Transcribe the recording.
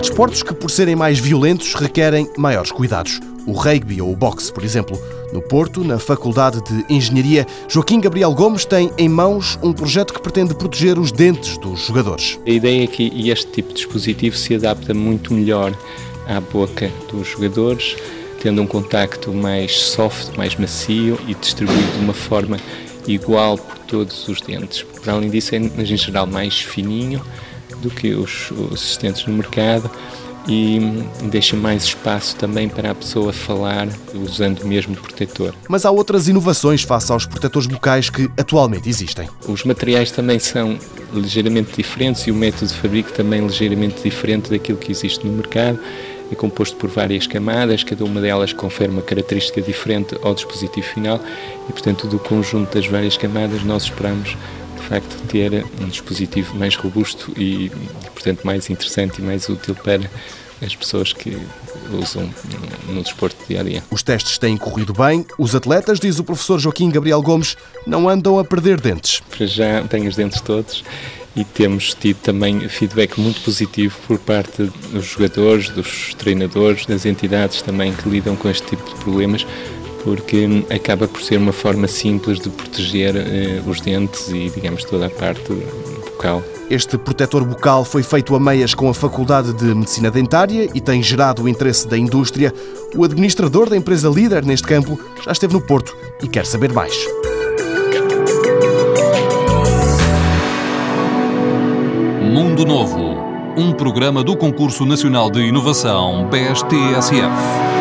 Há desportos que, por serem mais violentos, requerem maiores cuidados. O rugby ou o boxe, por exemplo. No Porto, na Faculdade de Engenharia, Joaquim Gabriel Gomes tem em mãos um projeto que pretende proteger os dentes dos jogadores. A ideia é que este tipo de dispositivo se adapta muito melhor à boca dos jogadores, tendo um contacto mais soft, mais macio e distribuído de uma forma igual por todos os dentes. Para além disso, é em geral mais fininho do que os, os existentes no mercado e deixa mais espaço também para a pessoa falar usando o mesmo protetor. Mas há outras inovações face aos protetores bucais que atualmente existem. Os materiais também são ligeiramente diferentes e o método de fabrico também ligeiramente diferente daquilo que existe no mercado. É composto por várias camadas, cada uma delas confere uma característica diferente ao dispositivo final e, portanto, do conjunto das várias camadas nós esperamos facto ter um dispositivo mais robusto e, portanto, mais interessante e mais útil para as pessoas que usam no desporto dia a dia. Os testes têm corrido bem. Os atletas, diz o professor Joaquim Gabriel Gomes, não andam a perder dentes. Para já tenho os dentes todos e temos tido também feedback muito positivo por parte dos jogadores, dos treinadores, das entidades também que lidam com este tipo de problemas, porque acaba por ser uma forma simples de proteger eh, os dentes e, digamos, toda a parte bucal. Este protetor bucal foi feito a meias com a Faculdade de Medicina Dentária e tem gerado o interesse da indústria. O administrador da empresa líder neste campo já esteve no Porto e quer saber mais. Mundo Novo, um programa do Concurso Nacional de Inovação BSTSF.